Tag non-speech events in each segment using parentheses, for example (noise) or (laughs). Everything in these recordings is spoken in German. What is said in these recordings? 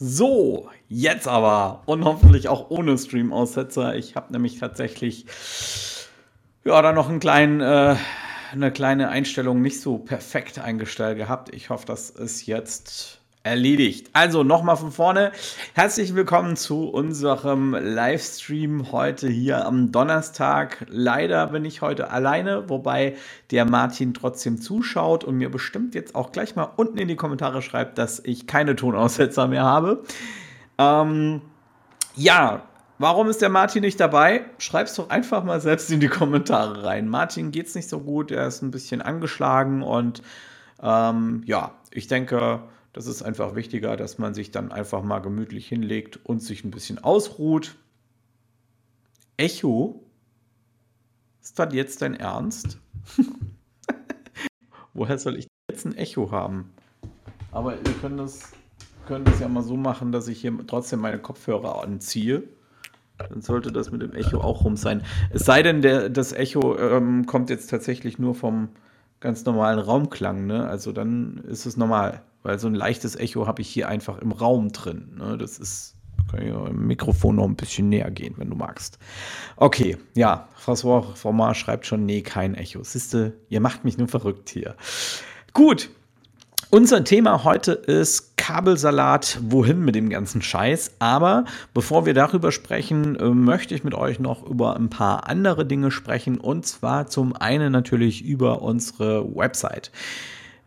So, jetzt aber und hoffentlich auch ohne Stream-Aussetzer. Ich habe nämlich tatsächlich ja da noch einen kleinen, äh, eine kleine Einstellung nicht so perfekt eingestellt gehabt. Ich hoffe, das ist jetzt erledigt. Also nochmal von vorne. Herzlich willkommen zu unserem Livestream heute hier am Donnerstag. Leider bin ich heute alleine, wobei der Martin trotzdem zuschaut und mir bestimmt jetzt auch gleich mal unten in die Kommentare schreibt, dass ich keine Tonaussetzer mehr habe. Ähm, ja, Warum ist der Martin nicht dabei? Schreib's doch einfach mal selbst in die Kommentare rein. Martin geht's nicht so gut, er ist ein bisschen angeschlagen und ähm, ja, ich denke, das ist einfach wichtiger, dass man sich dann einfach mal gemütlich hinlegt und sich ein bisschen ausruht. Echo? Ist das jetzt dein Ernst? (laughs) Woher soll ich jetzt ein Echo haben? Aber ihr könnt das, könnt das ja mal so machen, dass ich hier trotzdem meine Kopfhörer anziehe. Dann sollte das mit dem Echo auch rum sein. Es sei denn, der, das Echo ähm, kommt jetzt tatsächlich nur vom ganz normalen Raumklang. Ne? Also dann ist es normal weil so ein leichtes Echo habe ich hier einfach im Raum drin. Ne? Das ist, kann ich im Mikrofon noch ein bisschen näher gehen, wenn du magst. Okay, ja, François Formar schreibt schon, nee, kein Echo. Siehste, ihr macht mich nur verrückt hier. Gut, unser Thema heute ist Kabelsalat, wohin mit dem ganzen Scheiß. Aber bevor wir darüber sprechen, äh, möchte ich mit euch noch über ein paar andere Dinge sprechen. Und zwar zum einen natürlich über unsere Website.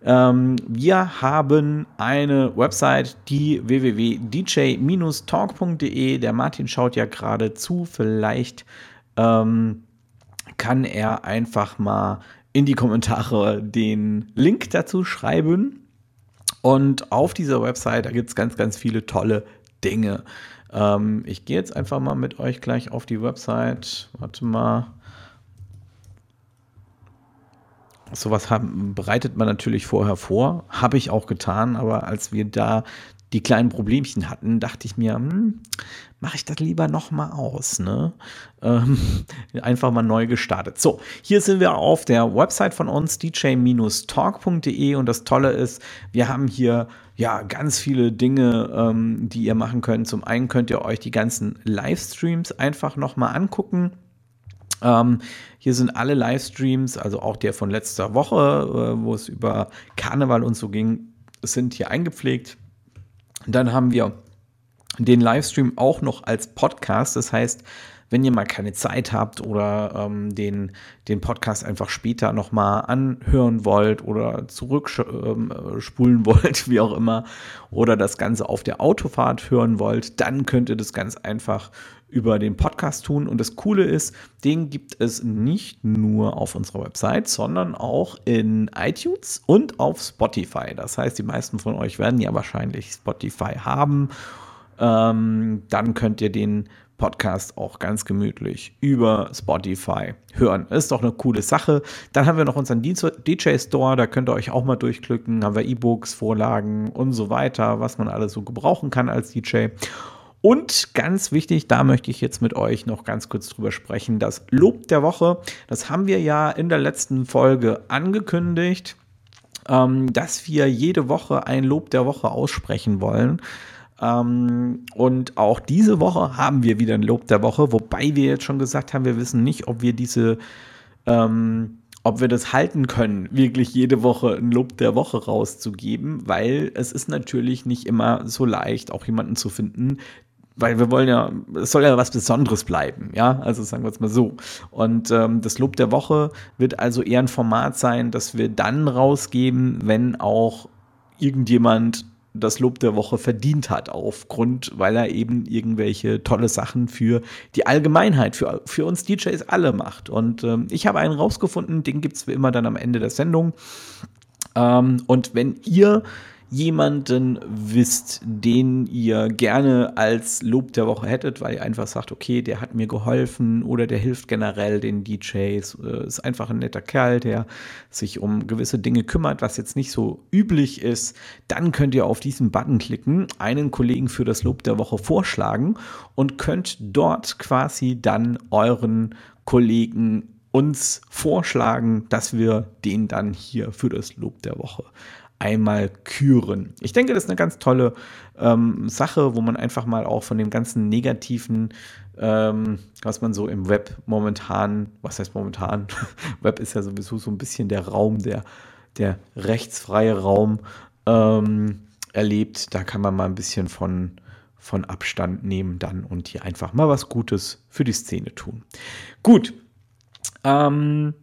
Ähm, wir haben eine Website, die www.dj-talk.de. Der Martin schaut ja gerade zu. Vielleicht ähm, kann er einfach mal in die Kommentare den Link dazu schreiben. Und auf dieser Website, da gibt es ganz, ganz viele tolle Dinge. Ähm, ich gehe jetzt einfach mal mit euch gleich auf die Website. Warte mal. sowas haben, bereitet man natürlich vorher vor, habe ich auch getan, aber als wir da die kleinen Problemchen hatten, dachte ich mir, hm, mache ich das lieber noch mal aus, ne? Ähm, (laughs) einfach mal neu gestartet. So, hier sind wir auf der Website von uns, dj-talk.de und das Tolle ist, wir haben hier ja ganz viele Dinge, ähm, die ihr machen könnt. Zum einen könnt ihr euch die ganzen Livestreams einfach noch mal angucken ähm, hier sind alle Livestreams, also auch der von letzter Woche, äh, wo es über Karneval und so ging, sind hier eingepflegt. Dann haben wir den Livestream auch noch als Podcast. Das heißt, wenn ihr mal keine Zeit habt oder ähm, den, den Podcast einfach später nochmal anhören wollt oder zurückspulen ähm, (laughs) wollt, wie auch immer, oder das Ganze auf der Autofahrt hören wollt, dann könnt ihr das ganz einfach über den Podcast tun. Und das Coole ist, den gibt es nicht nur auf unserer Website, sondern auch in iTunes und auf Spotify. Das heißt, die meisten von euch werden ja wahrscheinlich Spotify haben. Ähm, dann könnt ihr den Podcast auch ganz gemütlich über Spotify hören. Ist doch eine coole Sache. Dann haben wir noch unseren DJ Store, da könnt ihr euch auch mal durchklicken. Haben wir E-Books, Vorlagen und so weiter, was man alles so gebrauchen kann als DJ. Und ganz wichtig, da möchte ich jetzt mit euch noch ganz kurz drüber sprechen, das Lob der Woche. Das haben wir ja in der letzten Folge angekündigt, ähm, dass wir jede Woche ein Lob der Woche aussprechen wollen. Ähm, und auch diese Woche haben wir wieder ein Lob der Woche, wobei wir jetzt schon gesagt haben, wir wissen nicht, ob wir diese ähm, ob wir das halten können, wirklich jede Woche ein Lob der Woche rauszugeben, weil es ist natürlich nicht immer so leicht, auch jemanden zu finden, weil wir wollen ja, es soll ja was Besonderes bleiben, ja, also sagen wir es mal so. Und ähm, das Lob der Woche wird also eher ein Format sein, das wir dann rausgeben, wenn auch irgendjemand das Lob der Woche verdient hat, aufgrund, weil er eben irgendwelche tolle Sachen für die Allgemeinheit, für, für uns DJs alle macht. Und ähm, ich habe einen rausgefunden, den gibt es wie immer dann am Ende der Sendung. Ähm, und wenn ihr jemanden wisst, den ihr gerne als Lob der Woche hättet, weil ihr einfach sagt, okay, der hat mir geholfen oder der hilft generell den DJs, äh, ist einfach ein netter Kerl, der sich um gewisse Dinge kümmert, was jetzt nicht so üblich ist, dann könnt ihr auf diesen Button klicken, einen Kollegen für das Lob der Woche vorschlagen und könnt dort quasi dann euren Kollegen uns vorschlagen, dass wir den dann hier für das Lob der Woche einmal küren. Ich denke, das ist eine ganz tolle ähm, Sache, wo man einfach mal auch von dem ganzen negativen, ähm, was man so im Web momentan, was heißt momentan? (laughs) Web ist ja sowieso so ein bisschen der Raum, der, der rechtsfreie Raum ähm, erlebt. Da kann man mal ein bisschen von, von Abstand nehmen dann und hier einfach mal was Gutes für die Szene tun. Gut. Ähm,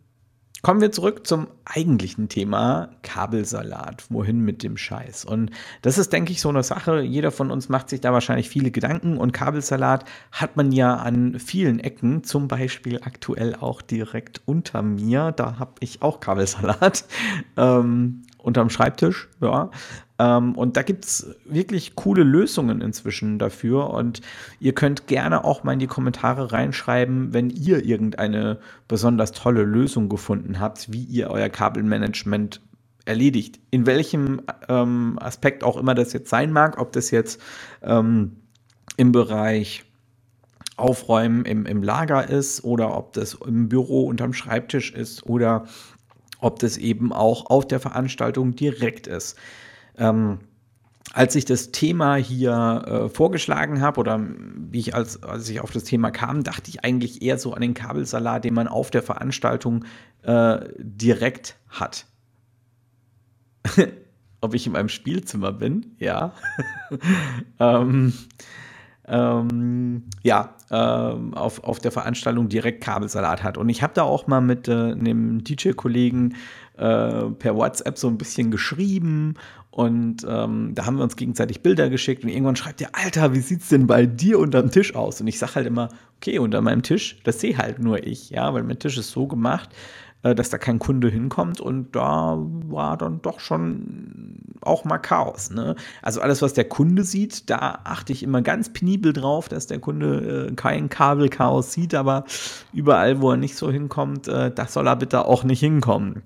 Kommen wir zurück zum eigentlichen Thema Kabelsalat. Wohin mit dem Scheiß? Und das ist, denke ich, so eine Sache. Jeder von uns macht sich da wahrscheinlich viele Gedanken. Und Kabelsalat hat man ja an vielen Ecken, zum Beispiel aktuell auch direkt unter mir. Da habe ich auch Kabelsalat. (laughs) Ähm, unterm Schreibtisch, ja. Ähm, und da gibt es wirklich coole Lösungen inzwischen dafür. Und ihr könnt gerne auch mal in die Kommentare reinschreiben, wenn ihr irgendeine besonders tolle Lösung gefunden habt, wie ihr euer Kabelmanagement erledigt. In welchem ähm, Aspekt auch immer das jetzt sein mag, ob das jetzt ähm, im Bereich Aufräumen im, im Lager ist oder ob das im Büro unterm Schreibtisch ist oder ob das eben auch auf der Veranstaltung direkt ist. Ähm, als ich das Thema hier äh, vorgeschlagen habe oder wie ich als, als ich auf das Thema kam, dachte ich eigentlich eher so an den Kabelsalat, den man auf der Veranstaltung äh, direkt hat. (laughs) Ob ich in meinem Spielzimmer bin? Ja. (laughs) ähm, ähm, ja, ähm, auf, auf der Veranstaltung direkt Kabelsalat hat. Und ich habe da auch mal mit äh, einem DJ-Kollegen äh, per WhatsApp so ein bisschen geschrieben und ähm, da haben wir uns gegenseitig Bilder geschickt und irgendwann schreibt er, Alter, wie sieht's denn bei dir unterm Tisch aus? Und ich sage halt immer, okay, unter meinem Tisch, das sehe halt nur ich, ja, weil mein Tisch ist so gemacht, dass da kein Kunde hinkommt und da war dann doch schon auch mal Chaos. Ne? Also alles, was der Kunde sieht, da achte ich immer ganz penibel drauf, dass der Kunde äh, kein Kabelchaos sieht, aber überall, wo er nicht so hinkommt, äh, das soll er bitte auch nicht hinkommen.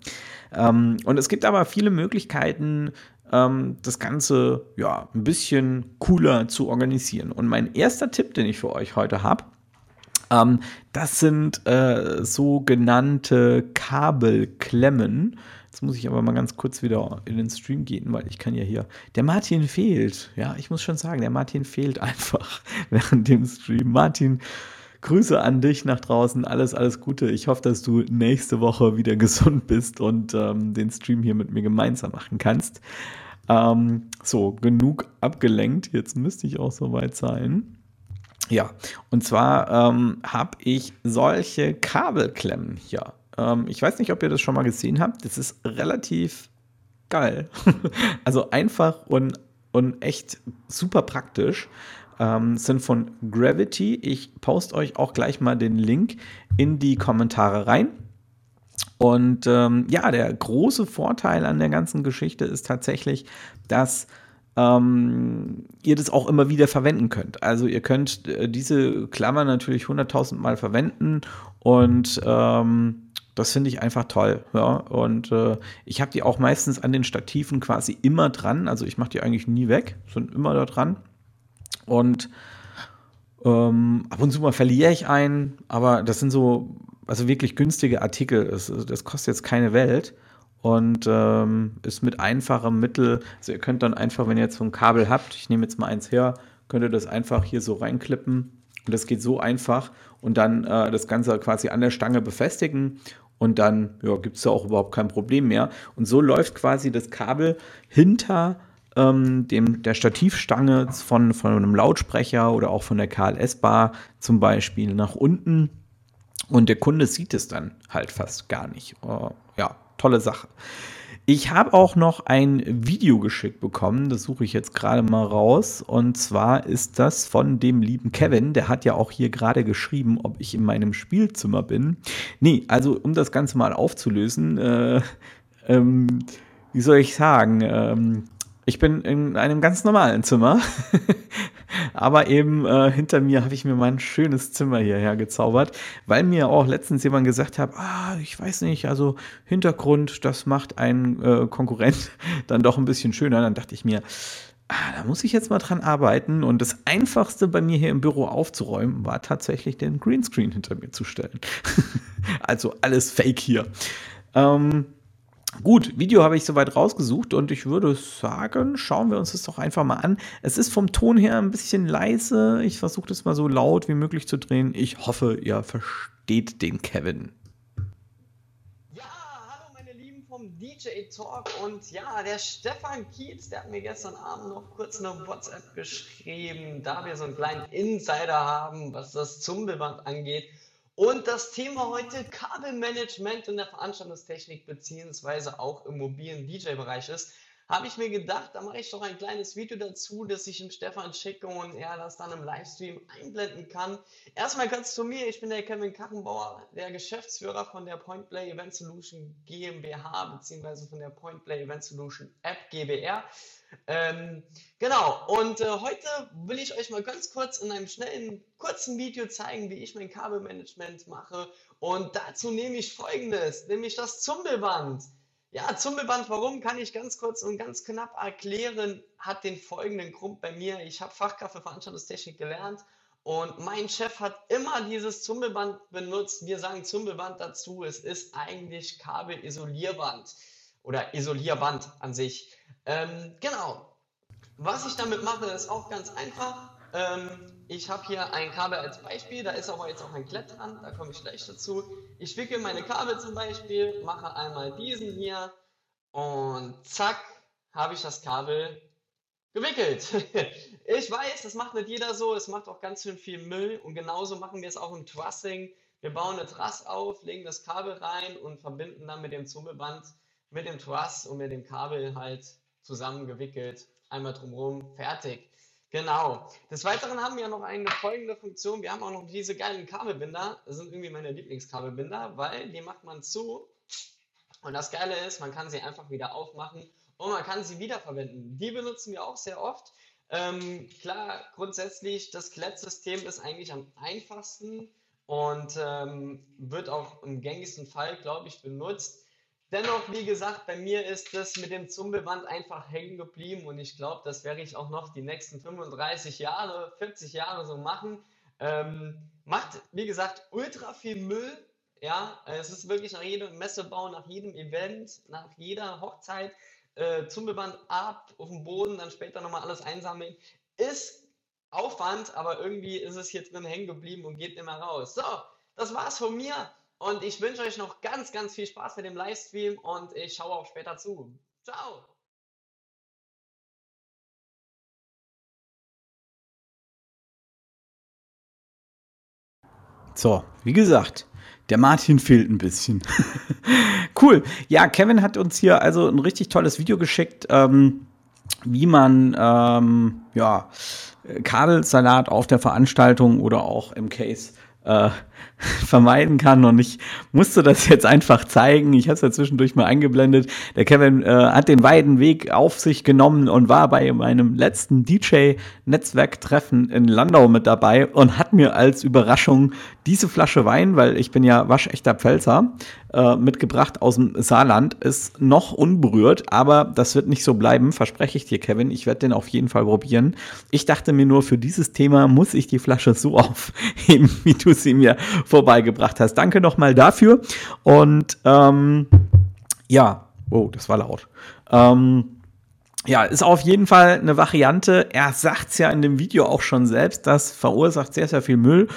Ähm, und es gibt aber viele Möglichkeiten, ähm, das Ganze ja ein bisschen cooler zu organisieren. Und mein erster Tipp, den ich für euch heute habe, ähm, das sind äh, sogenannte Kabelklemmen. Jetzt muss ich aber mal ganz kurz wieder in den Stream gehen, weil ich kann ja hier. Der Martin fehlt. Ja, ich muss schon sagen, der Martin fehlt (laughs) einfach während dem Stream. Martin, Grüße an dich nach draußen. Alles, alles Gute. Ich hoffe, dass du nächste Woche wieder (laughs) gesund bist und ähm, den Stream hier mit mir gemeinsam machen kannst. Ähm, so, genug abgelenkt. Jetzt müsste ich auch soweit sein. Ja, und zwar ähm, habe ich solche Kabelklemmen hier. Ähm, ich weiß nicht, ob ihr das schon mal gesehen habt. Das ist relativ geil. (laughs) also einfach und, und echt super praktisch. Ähm, sind von Gravity. Ich poste euch auch gleich mal den Link in die Kommentare rein. Und ähm, ja, der große Vorteil an der ganzen Geschichte ist tatsächlich, dass ähm, ihr das auch immer wieder verwenden könnt. Also ihr könnt äh, diese Klammer natürlich 100.000 Mal verwenden und ähm, das finde ich einfach toll. Ja? Und äh, ich habe die auch meistens an den Stativen quasi immer dran. Also ich mache die eigentlich nie weg, sind immer da dran. Und ähm, ab und zu mal verliere ich einen, aber das sind so, also wirklich günstige Artikel. Das, das kostet jetzt keine Welt und ähm, ist mit einfachem Mittel, also ihr könnt dann einfach, wenn ihr jetzt so ein Kabel habt, ich nehme jetzt mal eins her, könnt ihr das einfach hier so reinklippen und das geht so einfach und dann äh, das Ganze quasi an der Stange befestigen und dann ja, gibt es da auch überhaupt kein Problem mehr. Und so läuft quasi das Kabel hinter ähm, dem, der Stativstange von, von einem Lautsprecher oder auch von der KLS-Bar zum Beispiel nach unten und der Kunde sieht es dann halt fast gar nicht. Uh, ja, tolle Sache. Ich habe auch noch ein Video geschickt bekommen, das suche ich jetzt gerade mal raus. Und zwar ist das von dem lieben Kevin, der hat ja auch hier gerade geschrieben, ob ich in meinem Spielzimmer bin. Nee, also um das Ganze mal aufzulösen, äh, ähm, wie soll ich sagen, ähm, ich bin in einem ganz normalen Zimmer, (laughs) aber eben äh, hinter mir habe ich mir mein schönes Zimmer hierher gezaubert, weil mir auch letztens jemand gesagt hat, ah, ich weiß nicht, also Hintergrund, das macht ein äh, Konkurrent (laughs) dann doch ein bisschen schöner. Dann dachte ich mir, ah, da muss ich jetzt mal dran arbeiten. Und das Einfachste bei mir hier im Büro aufzuräumen, war tatsächlich den Greenscreen hinter mir zu stellen. (laughs) also alles Fake hier. Ähm, Gut, Video habe ich soweit rausgesucht und ich würde sagen, schauen wir uns das doch einfach mal an. Es ist vom Ton her ein bisschen leise. Ich versuche das mal so laut wie möglich zu drehen. Ich hoffe, ihr versteht den Kevin. Ja, hallo meine Lieben vom DJ Talk und ja, der Stefan Kietz, der hat mir gestern Abend noch kurz eine WhatsApp geschrieben, da wir so einen kleinen Insider haben, was das Zumbelband angeht. Und das Thema heute Kabelmanagement in der Veranstaltungstechnik beziehungsweise auch im mobilen DJ-Bereich ist, habe ich mir gedacht, da mache ich doch ein kleines Video dazu, das ich dem Stefan schicke und er das dann im Livestream einblenden kann. Erstmal ganz zu mir, ich bin der Kevin Kachenbauer, der Geschäftsführer von der Pointplay Event Solution GmbH beziehungsweise von der Pointplay Event Solution App GBR. Ähm, genau, und äh, heute will ich euch mal ganz kurz in einem schnellen, kurzen Video zeigen, wie ich mein Kabelmanagement mache. Und dazu nehme ich folgendes, nämlich das Zumbelband. Ja, Zumbelband, warum, kann ich ganz kurz und ganz knapp erklären, hat den folgenden Grund bei mir. Ich habe Fachkraft für Veranstaltungstechnik gelernt und mein Chef hat immer dieses Zumbelband benutzt. Wir sagen Zumbelband dazu, es ist eigentlich Kabelisolierband oder Isolierband an sich. Ähm, genau. Was ich damit mache, ist auch ganz einfach. Ähm, ich habe hier ein Kabel als Beispiel, da ist aber jetzt auch ein Klett dran, da komme ich gleich dazu. Ich wickel meine Kabel zum Beispiel, mache einmal diesen hier und zack, habe ich das Kabel gewickelt. (laughs) ich weiß, das macht nicht jeder so, es macht auch ganz schön viel Müll und genauso machen wir es auch im Trussing. Wir bauen eine Truss auf, legen das Kabel rein und verbinden dann mit dem Zumbeband, mit dem Truss und mit dem Kabel halt zusammengewickelt, einmal drumherum, fertig. Genau. Des Weiteren haben wir noch eine folgende Funktion. Wir haben auch noch diese geilen Kabelbinder. Das sind irgendwie meine Lieblingskabelbinder, weil die macht man zu. Und das Geile ist, man kann sie einfach wieder aufmachen und man kann sie wiederverwenden. Die benutzen wir auch sehr oft. Ähm, klar, grundsätzlich, das Klettsystem ist eigentlich am einfachsten und ähm, wird auch im gängigsten Fall, glaube ich, benutzt. Dennoch, wie gesagt, bei mir ist das mit dem Zumbelband einfach hängen geblieben und ich glaube, das werde ich auch noch die nächsten 35 Jahre, 40 Jahre so machen. Ähm, macht, wie gesagt, ultra viel Müll. Ja, es ist wirklich nach jedem Messebau, nach jedem Event, nach jeder Hochzeit äh, Zumbelband ab, auf dem Boden, dann später nochmal alles einsammeln. Ist Aufwand, aber irgendwie ist es hier drin hängen geblieben und geht mehr raus. So, das war's von mir. Und ich wünsche euch noch ganz, ganz viel Spaß mit dem Livestream und ich schaue auch später zu. Ciao! So, wie gesagt, der Martin fehlt ein bisschen. (laughs) cool. Ja, Kevin hat uns hier also ein richtig tolles Video geschickt, ähm, wie man ähm, ja, Kabelsalat auf der Veranstaltung oder auch im Case äh, (laughs) vermeiden kann. Und ich musste das (laughs) jetzt einfach zeigen. Ich habe es ja zwischendurch mal eingeblendet. Der Kevin äh, hat den weiten Weg auf sich genommen und war bei meinem letzten DJ-Netzwerktreffen in Landau mit dabei und hat mir als Überraschung diese Flasche Wein, weil ich bin ja waschechter Pfälzer, äh, mitgebracht aus dem Saarland, ist noch unberührt, aber das wird nicht so bleiben, verspreche ich dir, Kevin. Ich werde den auf jeden Fall probieren. Ich dachte mir nur, für dieses Thema muss ich die Flasche so (laughs) aufheben, wie du sie mir vorbeigebracht hast. Danke nochmal dafür. Und ähm, ja, oh, das war laut. Ähm, ja, ist auf jeden Fall eine Variante. Er sagt es ja in dem Video auch schon selbst, das verursacht sehr, sehr viel Müll.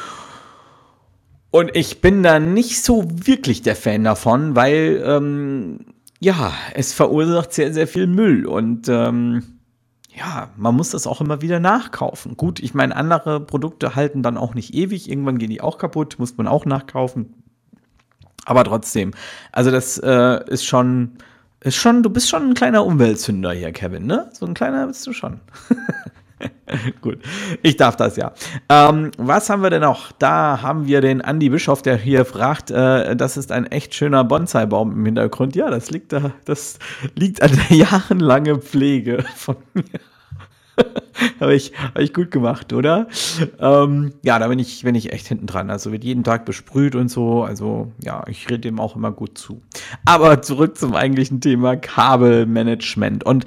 Und ich bin da nicht so wirklich der Fan davon, weil ähm, ja, es verursacht sehr, sehr viel Müll. Und ähm, ja, man muss das auch immer wieder nachkaufen. Gut, ich meine, andere Produkte halten dann auch nicht ewig. Irgendwann gehen die auch kaputt, muss man auch nachkaufen. Aber trotzdem, also das äh, ist schon, ist schon, du bist schon ein kleiner Umweltzünder hier, Kevin, ne? So ein kleiner bist du schon. (laughs) (laughs) Gut, ich darf das ja. Ähm, was haben wir denn noch? Da haben wir den Andy Bischof, der hier fragt, äh, das ist ein echt schöner Bonsai-Baum im Hintergrund. Ja, das liegt da, das liegt an der (laughs) jahrelange Pflege von mir. (laughs) Habe ich, hab ich gut gemacht, oder? Ähm, ja, da bin ich, bin ich echt hinten dran. Also wird jeden Tag besprüht und so. Also ja, ich rede dem auch immer gut zu. Aber zurück zum eigentlichen Thema Kabelmanagement. Und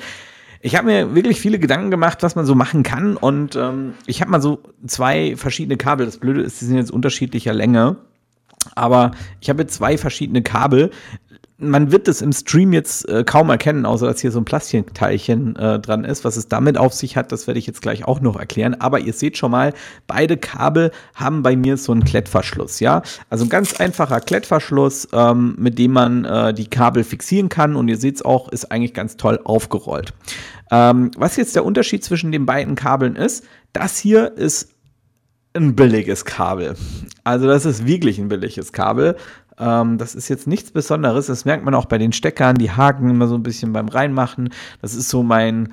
ich habe mir wirklich viele Gedanken gemacht, was man so machen kann. Und ähm, ich habe mal so zwei verschiedene Kabel. Das Blöde ist, die sind jetzt unterschiedlicher Länge. Aber ich habe zwei verschiedene Kabel. Man wird es im Stream jetzt äh, kaum erkennen, außer dass hier so ein Plastikteilchen äh, dran ist. Was es damit auf sich hat, das werde ich jetzt gleich auch noch erklären. Aber ihr seht schon mal, beide Kabel haben bei mir so einen Klettverschluss, ja. Also ein ganz einfacher Klettverschluss, ähm, mit dem man äh, die Kabel fixieren kann. Und ihr seht es auch, ist eigentlich ganz toll aufgerollt. Ähm, was jetzt der Unterschied zwischen den beiden Kabeln ist, das hier ist ein billiges Kabel. Also das ist wirklich ein billiges Kabel. Ähm, das ist jetzt nichts Besonderes. Das merkt man auch bei den Steckern. Die haken immer so ein bisschen beim Reinmachen. Das ist so mein,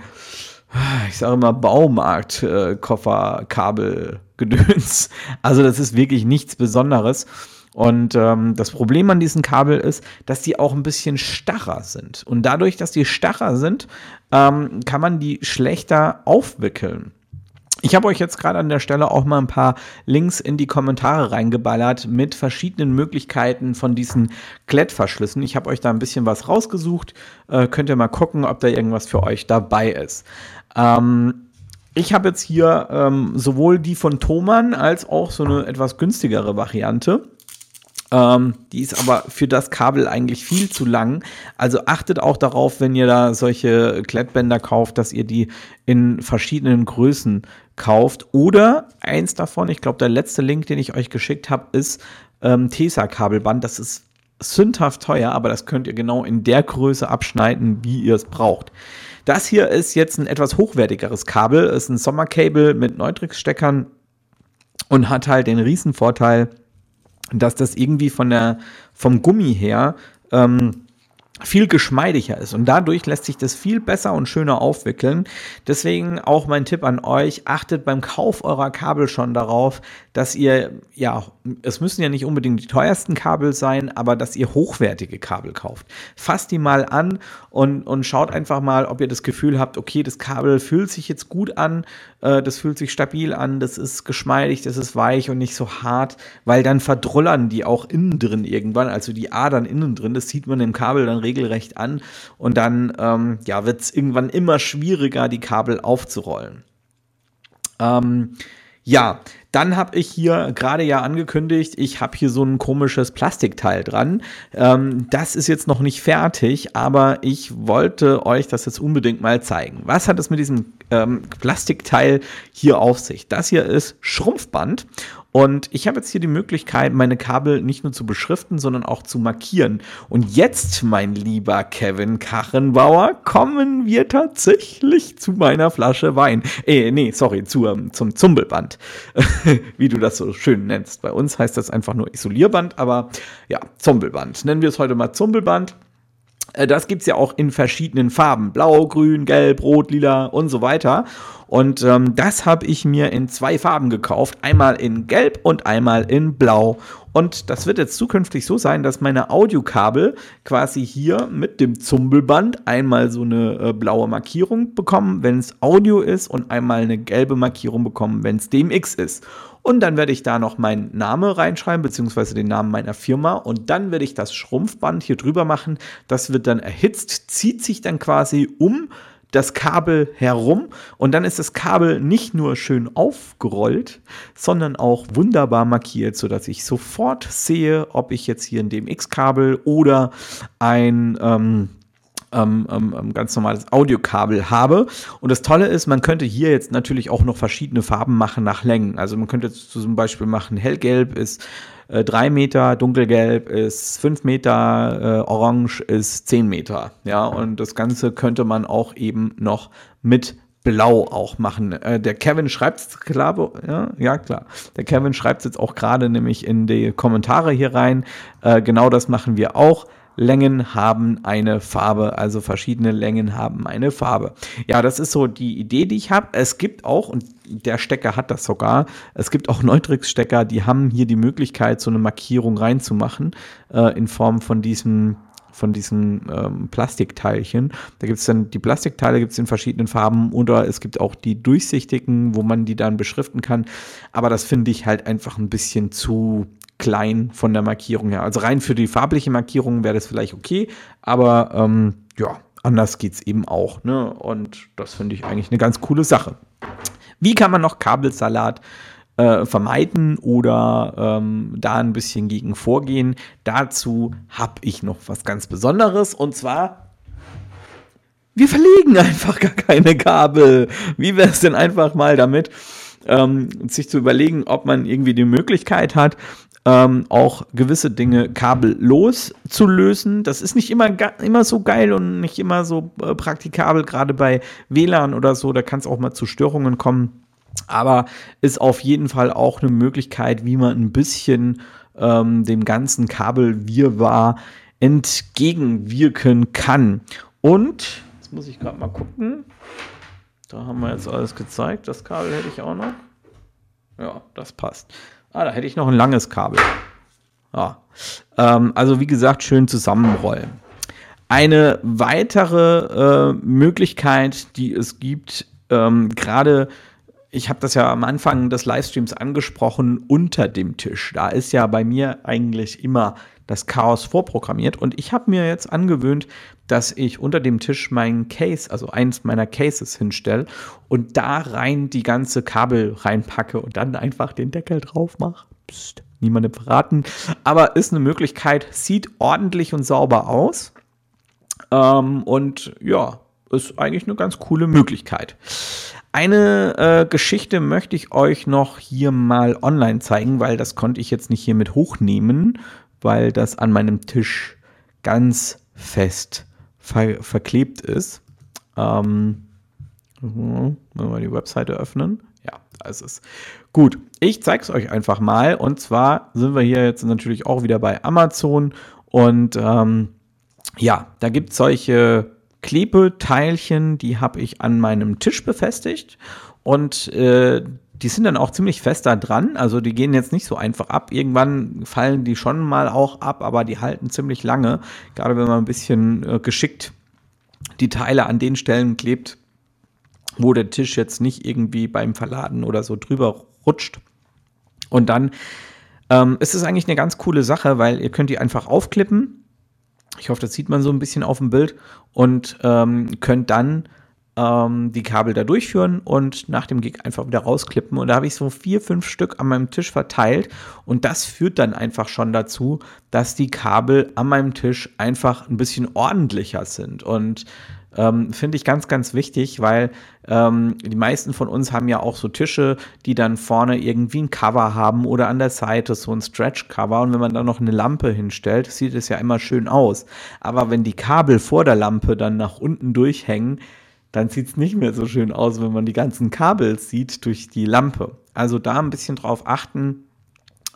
ich sage immer Baumarkt-Kofferkabel-Gedöns. Also das ist wirklich nichts Besonderes. Und ähm, das Problem an diesen Kabel ist, dass die auch ein bisschen starrer sind. Und dadurch, dass die starrer sind, ähm, kann man die schlechter aufwickeln. Ich habe euch jetzt gerade an der Stelle auch mal ein paar Links in die Kommentare reingeballert mit verschiedenen Möglichkeiten von diesen Klettverschlüssen. Ich habe euch da ein bisschen was rausgesucht. Äh, könnt ihr mal gucken, ob da irgendwas für euch dabei ist. Ähm, ich habe jetzt hier ähm, sowohl die von Thomann als auch so eine etwas günstigere Variante. Ähm, die ist aber für das Kabel eigentlich viel zu lang. Also achtet auch darauf, wenn ihr da solche Klettbänder kauft, dass ihr die in verschiedenen Größen kauft. Oder eins davon, ich glaube, der letzte Link, den ich euch geschickt habe, ist ähm, Tesa-Kabelband. Das ist sündhaft teuer, aber das könnt ihr genau in der Größe abschneiden, wie ihr es braucht. Das hier ist jetzt ein etwas hochwertigeres Kabel, ist ein Sommercable mit Neutrix-Steckern und hat halt den Riesenvorteil, Vorteil, dass das irgendwie von der, vom Gummi her ähm, viel geschmeidiger ist und dadurch lässt sich das viel besser und schöner aufwickeln. Deswegen auch mein Tipp an euch, achtet beim Kauf eurer Kabel schon darauf, dass ihr, ja, es müssen ja nicht unbedingt die teuersten Kabel sein, aber dass ihr hochwertige Kabel kauft. Fasst die mal an und, und schaut einfach mal, ob ihr das Gefühl habt, okay, das Kabel fühlt sich jetzt gut an, das fühlt sich stabil an, das ist geschmeidig, das ist weich und nicht so hart, weil dann verdrullern die auch innen drin irgendwann, also die Adern innen drin, das sieht man im Kabel dann regelrecht an und dann ähm, ja, wird es irgendwann immer schwieriger, die Kabel aufzurollen. Ähm, ja, dann habe ich hier gerade ja angekündigt, ich habe hier so ein komisches Plastikteil dran. Ähm, das ist jetzt noch nicht fertig, aber ich wollte euch das jetzt unbedingt mal zeigen. Was hat es mit diesem ähm, Plastikteil hier auf sich? Das hier ist Schrumpfband und ich habe jetzt hier die Möglichkeit, meine Kabel nicht nur zu beschriften, sondern auch zu markieren. Und jetzt, mein lieber Kevin Kachenbauer, kommen wir tatsächlich zu meiner Flasche Wein. Äh, nee, sorry, zu, ähm, zum Zumbelband, (laughs) wie du das so schön nennst. Bei uns heißt das einfach nur Isolierband, aber ja, Zumbelband. Nennen wir es heute mal Zumbelband. Äh, das gibt es ja auch in verschiedenen Farben. Blau, grün, gelb, rot, lila und so weiter. Und ähm, das habe ich mir in zwei Farben gekauft. Einmal in Gelb und einmal in Blau. Und das wird jetzt zukünftig so sein, dass meine Audiokabel quasi hier mit dem Zumbelband einmal so eine äh, blaue Markierung bekommen, wenn es Audio ist, und einmal eine gelbe Markierung bekommen, wenn es DMX ist. Und dann werde ich da noch meinen Namen reinschreiben, beziehungsweise den Namen meiner Firma. Und dann werde ich das Schrumpfband hier drüber machen. Das wird dann erhitzt, zieht sich dann quasi um das Kabel herum und dann ist das Kabel nicht nur schön aufgerollt, sondern auch wunderbar markiert, sodass ich sofort sehe, ob ich jetzt hier ein DMX-Kabel oder ein ähm, ähm, ähm, ähm, ganz normales Audiokabel habe. Und das Tolle ist, man könnte hier jetzt natürlich auch noch verschiedene Farben machen nach Längen. Also man könnte jetzt zum Beispiel machen, hellgelb ist äh, 3 Meter, dunkelgelb ist 5 Meter, äh, orange ist 10 Meter. Ja, und das Ganze könnte man auch eben noch mit Blau auch machen. Äh, der Kevin schreibt es klar, ja, ja klar. Der Kevin schreibt es jetzt auch gerade nämlich in die Kommentare hier rein. Äh, genau das machen wir auch. Längen haben eine Farbe, also verschiedene Längen haben eine Farbe. Ja, das ist so die Idee, die ich habe. Es gibt auch, und der Stecker hat das sogar, es gibt auch Neutrix-Stecker, die haben hier die Möglichkeit, so eine Markierung reinzumachen, äh, in Form von diesem von diesen ähm, Plastikteilchen. Da gibt es dann die Plastikteile gibt es in verschiedenen Farben oder es gibt auch die durchsichtigen, wo man die dann beschriften kann. Aber das finde ich halt einfach ein bisschen zu klein von der Markierung her. Also rein für die farbliche Markierung wäre das vielleicht okay, aber ähm, ja, anders geht es eben auch. Ne? Und das finde ich eigentlich eine ganz coole Sache. Wie kann man noch Kabelsalat äh, vermeiden oder ähm, da ein bisschen gegen vorgehen. Dazu habe ich noch was ganz Besonderes und zwar wir verlegen einfach gar keine Kabel. Wie wäre es denn einfach mal damit, ähm, sich zu überlegen, ob man irgendwie die Möglichkeit hat, ähm, auch gewisse Dinge kabellos zu lösen. Das ist nicht immer, immer so geil und nicht immer so äh, praktikabel, gerade bei WLAN oder so. Da kann es auch mal zu Störungen kommen. Aber ist auf jeden Fall auch eine Möglichkeit, wie man ein bisschen ähm, dem ganzen Kabelwirrwarr entgegenwirken kann. Und, jetzt muss ich gerade mal gucken. Da haben wir jetzt alles gezeigt. Das Kabel hätte ich auch noch. Ja, das passt. Ah, da hätte ich noch ein langes Kabel. Ja. Ähm, also wie gesagt, schön zusammenrollen. Eine weitere äh, Möglichkeit, die es gibt, ähm, gerade ich habe das ja am Anfang des Livestreams angesprochen, unter dem Tisch. Da ist ja bei mir eigentlich immer das Chaos vorprogrammiert. Und ich habe mir jetzt angewöhnt, dass ich unter dem Tisch meinen Case, also eins meiner Cases hinstelle und da rein die ganze Kabel reinpacke und dann einfach den Deckel drauf mache. Psst, niemandem verraten. Aber ist eine Möglichkeit, sieht ordentlich und sauber aus. Ähm, und ja, ist eigentlich eine ganz coole Möglichkeit. Eine äh, Geschichte möchte ich euch noch hier mal online zeigen, weil das konnte ich jetzt nicht hier mit hochnehmen, weil das an meinem Tisch ganz fest ver verklebt ist. Ähm, wenn wir die Webseite öffnen. Ja, da ist es. Gut, ich zeige es euch einfach mal. Und zwar sind wir hier jetzt natürlich auch wieder bei Amazon. Und ähm, ja, da gibt es solche Klebeteilchen, die habe ich an meinem Tisch befestigt. Und äh, die sind dann auch ziemlich fest da dran. Also die gehen jetzt nicht so einfach ab. Irgendwann fallen die schon mal auch ab, aber die halten ziemlich lange. Gerade wenn man ein bisschen äh, geschickt die Teile an den Stellen klebt, wo der Tisch jetzt nicht irgendwie beim Verladen oder so drüber rutscht. Und dann ähm, ist es eigentlich eine ganz coole Sache, weil ihr könnt die einfach aufklippen. Ich hoffe, das sieht man so ein bisschen auf dem Bild und ähm, könnt dann ähm, die Kabel da durchführen und nach dem Gig einfach wieder rausklippen. Und da habe ich so vier, fünf Stück an meinem Tisch verteilt. Und das führt dann einfach schon dazu, dass die Kabel an meinem Tisch einfach ein bisschen ordentlicher sind. Und ähm, Finde ich ganz, ganz wichtig, weil ähm, die meisten von uns haben ja auch so Tische, die dann vorne irgendwie ein Cover haben oder an der Seite so ein Stretch-Cover. Und wenn man da noch eine Lampe hinstellt, sieht es ja immer schön aus. Aber wenn die Kabel vor der Lampe dann nach unten durchhängen, dann sieht es nicht mehr so schön aus, wenn man die ganzen Kabel sieht durch die Lampe. Also da ein bisschen drauf achten.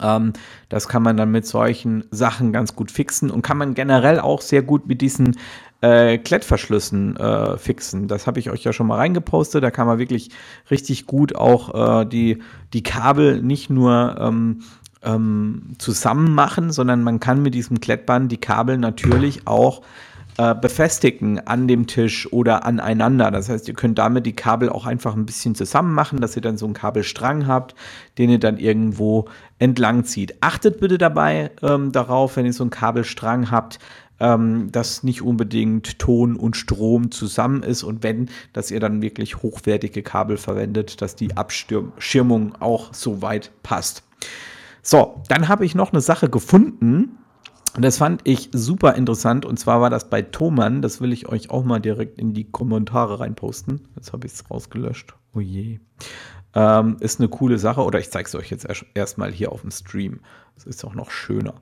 Ähm, das kann man dann mit solchen Sachen ganz gut fixen und kann man generell auch sehr gut mit diesen äh, Klettverschlüssen äh, fixen. Das habe ich euch ja schon mal reingepostet. Da kann man wirklich richtig gut auch äh, die, die Kabel nicht nur ähm, ähm, zusammen machen, sondern man kann mit diesem Klettband die Kabel natürlich auch äh, befestigen an dem Tisch oder aneinander. Das heißt, ihr könnt damit die Kabel auch einfach ein bisschen zusammen machen, dass ihr dann so einen Kabelstrang habt, den ihr dann irgendwo entlang zieht. Achtet bitte dabei ähm, darauf, wenn ihr so einen Kabelstrang habt, ähm, dass nicht unbedingt Ton und Strom zusammen ist und wenn, dass ihr dann wirklich hochwertige Kabel verwendet, dass die Abschirmung auch so weit passt. So, dann habe ich noch eine Sache gefunden, und das fand ich super interessant. Und zwar war das bei Thomann. Das will ich euch auch mal direkt in die Kommentare reinposten. Jetzt habe ich es rausgelöscht. Oh je. Ähm, ist eine coole Sache. Oder ich zeige es euch jetzt erstmal hier auf dem Stream. Das ist auch noch schöner.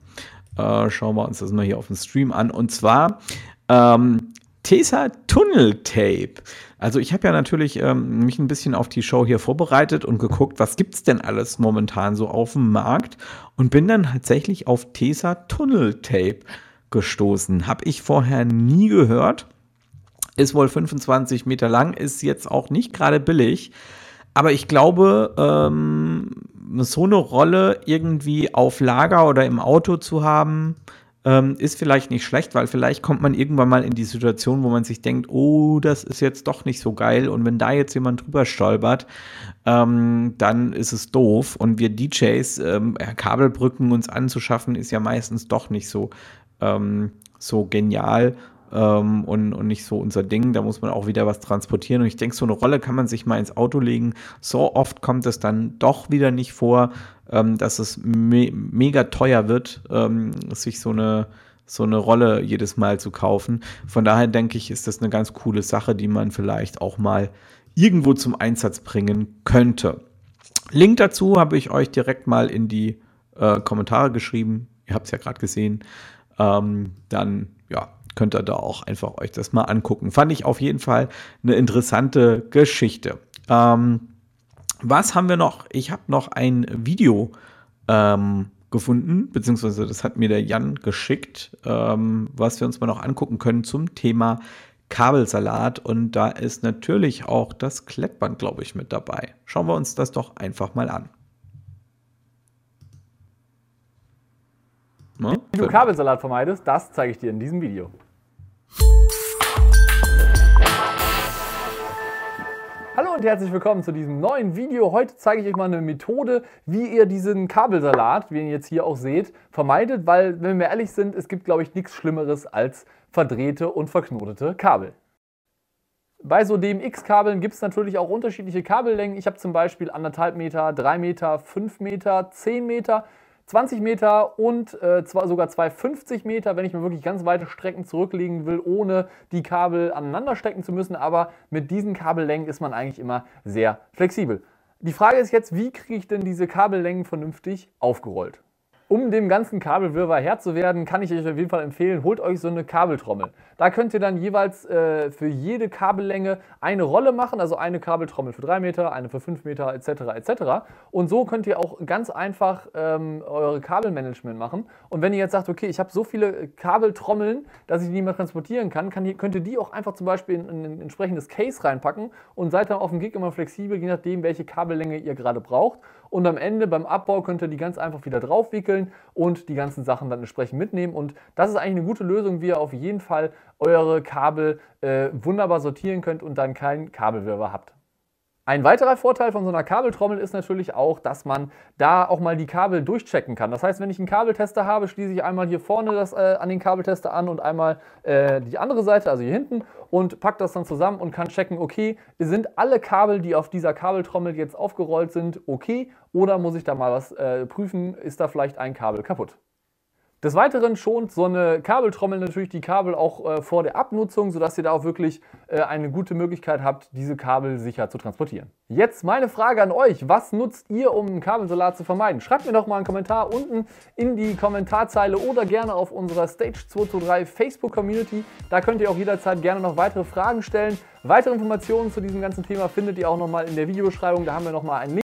Äh, schauen wir uns das mal hier auf dem Stream an. Und zwar ähm, Tesa Tunnel Tape. Also ich habe ja natürlich ähm, mich ein bisschen auf die Show hier vorbereitet und geguckt, was gibt es denn alles momentan so auf dem Markt und bin dann tatsächlich auf Tesa Tunnel Tape gestoßen. Habe ich vorher nie gehört. Ist wohl 25 Meter lang, ist jetzt auch nicht gerade billig. Aber ich glaube, ähm, so eine Rolle irgendwie auf Lager oder im Auto zu haben, ähm, ist vielleicht nicht schlecht, weil vielleicht kommt man irgendwann mal in die Situation, wo man sich denkt, oh, das ist jetzt doch nicht so geil. Und wenn da jetzt jemand drüber stolpert, ähm, dann ist es doof. Und wir DJs, ähm, Kabelbrücken uns anzuschaffen, ist ja meistens doch nicht so, ähm, so genial. Ähm, und, und nicht so unser Ding. Da muss man auch wieder was transportieren. Und ich denke, so eine Rolle kann man sich mal ins Auto legen. So oft kommt es dann doch wieder nicht vor, ähm, dass es me mega teuer wird, ähm, sich so eine so eine Rolle jedes Mal zu kaufen. Von daher denke ich, ist das eine ganz coole Sache, die man vielleicht auch mal irgendwo zum Einsatz bringen könnte. Link dazu habe ich euch direkt mal in die äh, Kommentare geschrieben. Ihr habt es ja gerade gesehen. Ähm, dann ja, könnt ihr da auch einfach euch das mal angucken. Fand ich auf jeden Fall eine interessante Geschichte. Ähm, was haben wir noch? Ich habe noch ein Video ähm, gefunden, beziehungsweise das hat mir der Jan geschickt, ähm, was wir uns mal noch angucken können zum Thema Kabelsalat. Und da ist natürlich auch das Klettband, glaube ich, mit dabei. Schauen wir uns das doch einfach mal an. Ne? Wie du Kabelsalat vermeidest, das zeige ich dir in diesem Video. Hallo und herzlich willkommen zu diesem neuen Video. Heute zeige ich euch mal eine Methode, wie ihr diesen Kabelsalat, wie ihr ihn jetzt hier auch seht, vermeidet, weil, wenn wir ehrlich sind, es gibt, glaube ich, nichts Schlimmeres als verdrehte und verknotete Kabel. Bei so DMX-Kabeln gibt es natürlich auch unterschiedliche Kabellängen. Ich habe zum Beispiel anderthalb Meter, drei Meter, fünf Meter, zehn Meter. 20 Meter und äh, zwar sogar 250 Meter, wenn ich mir wirklich ganz weite Strecken zurücklegen will, ohne die Kabel aneinander stecken zu müssen. Aber mit diesen Kabellängen ist man eigentlich immer sehr flexibel. Die Frage ist jetzt, wie kriege ich denn diese Kabellängen vernünftig aufgerollt? Um dem ganzen Kabelwirrwarr Herr zu werden, kann ich euch auf jeden Fall empfehlen, holt euch so eine Kabeltrommel. Da könnt ihr dann jeweils äh, für jede Kabellänge eine Rolle machen, also eine Kabeltrommel für 3 Meter, eine für 5 Meter etc. etc. Und so könnt ihr auch ganz einfach ähm, eure Kabelmanagement machen. Und wenn ihr jetzt sagt, okay, ich habe so viele Kabeltrommeln, dass ich die nicht mehr transportieren kann, kann könnt ihr die auch einfach zum Beispiel in, in ein entsprechendes Case reinpacken und seid dann auf dem Gig immer flexibel, je nachdem, welche Kabellänge ihr gerade braucht. Und am Ende beim Abbau könnt ihr die ganz einfach wieder draufwickeln und die ganzen Sachen dann entsprechend mitnehmen. Und das ist eigentlich eine gute Lösung, wie ihr auf jeden Fall eure Kabel äh, wunderbar sortieren könnt und dann keinen Kabelwirrwarr habt. Ein weiterer Vorteil von so einer Kabeltrommel ist natürlich auch, dass man da auch mal die Kabel durchchecken kann. Das heißt, wenn ich einen Kabeltester habe, schließe ich einmal hier vorne das äh, an den Kabeltester an und einmal äh, die andere Seite, also hier hinten, und packe das dann zusammen und kann checken, okay, sind alle Kabel, die auf dieser Kabeltrommel jetzt aufgerollt sind, okay, oder muss ich da mal was äh, prüfen, ist da vielleicht ein Kabel kaputt. Des Weiteren schont so eine Kabeltrommel natürlich die Kabel auch äh, vor der Abnutzung, sodass ihr da auch wirklich äh, eine gute Möglichkeit habt, diese Kabel sicher zu transportieren. Jetzt meine Frage an euch. Was nutzt ihr, um einen Kabelsalat zu vermeiden? Schreibt mir doch mal einen Kommentar unten in die Kommentarzeile oder gerne auf unserer Stage 223 Facebook Community. Da könnt ihr auch jederzeit gerne noch weitere Fragen stellen. Weitere Informationen zu diesem ganzen Thema findet ihr auch nochmal in der Videobeschreibung. Da haben wir nochmal einen Link.